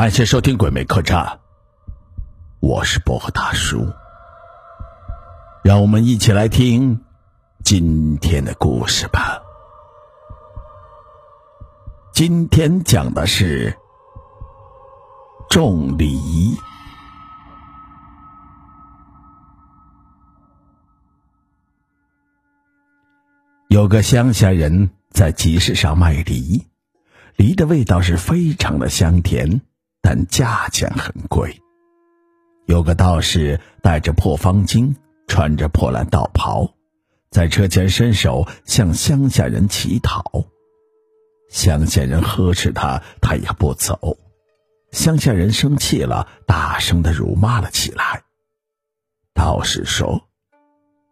感谢收听《鬼魅客栈》，我是薄荷大叔。让我们一起来听今天的故事吧。今天讲的是种梨。有个乡下人在集市上卖梨，梨的味道是非常的香甜。但价钱很贵。有个道士带着破方巾，穿着破烂道袍，在车前伸手向乡下人乞讨。乡下人呵斥他，他也不走。乡下人生气了，大声的辱骂了起来。道士说：“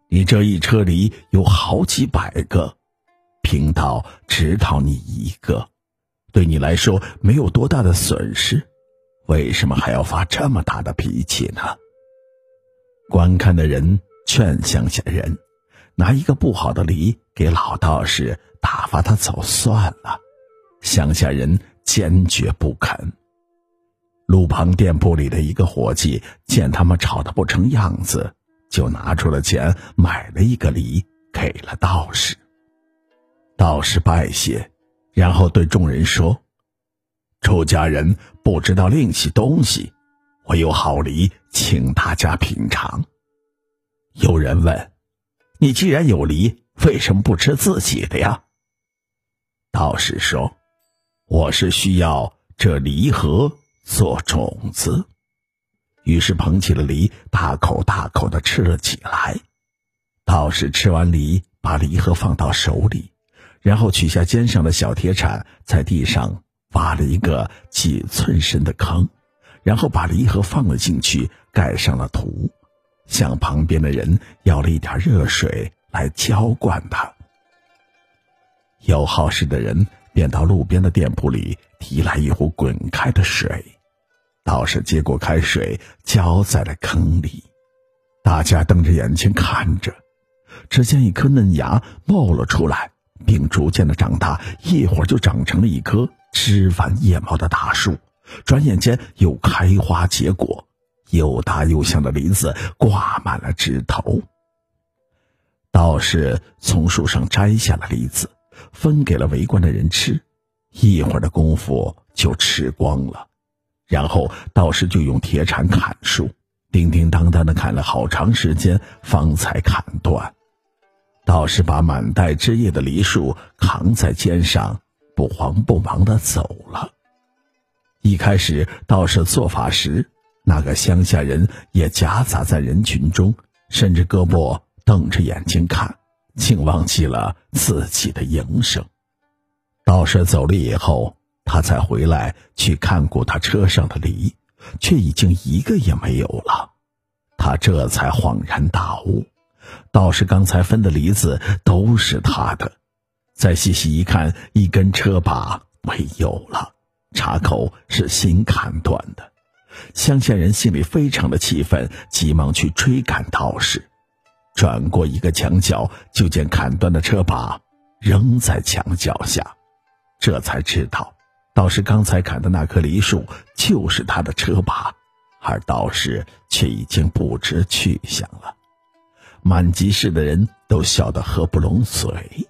你这一车里有好几百个，贫道只讨你一个，对你来说没有多大的损失。”为什么还要发这么大的脾气呢？观看的人劝乡下人拿一个不好的梨给老道士打发他走算了。乡下人坚决不肯。路旁店铺里的一个伙计见他们吵得不成样子，就拿出了钱买了一个梨给了道士。道士拜谢，然后对众人说。出家人不知道另起东西，我有好梨，请大家品尝。有人问：“你既然有梨，为什么不吃自己的呀？”道士说：“我是需要这梨核做种子。”于是捧起了梨，大口大口的吃了起来。道士吃完梨，把梨核放到手里，然后取下肩上的小铁铲，在地上。挖了一个几寸深的坑，然后把梨核放了进去，盖上了土，向旁边的人要了一点热水来浇灌它。有好事的人便到路边的店铺里提来一壶滚开的水，道士接过开水浇在了坑里，大家瞪着眼睛看着，只见一颗嫩芽冒了出来，并逐渐的长大，一会儿就长成了一棵。枝繁叶茂的大树，转眼间又开花结果，又大又香的梨子挂满了枝头。道士从树上摘下了梨子，分给了围观的人吃，一会儿的功夫就吃光了。然后道士就用铁铲砍树，叮叮当当的砍了好长时间，方才砍断。道士把满带枝叶的梨树扛在肩上。不慌不忙的走了。一开始道士做法时，那个乡下人也夹杂在人群中，甚至胳膊瞪着眼睛看，竟忘记了自己的营生。道士走了以后，他才回来去看过他车上的梨，却已经一个也没有了。他这才恍然大悟，道士刚才分的梨子都是他的。再细细一看，一根车把没有了，插口是新砍断的。乡下人心里非常的气愤，急忙去追赶道士。转过一个墙角，就见砍断的车把扔在墙脚下，这才知道道士刚才砍的那棵梨树就是他的车把，而道士却已经不知去向了。满集市的人都笑得合不拢嘴。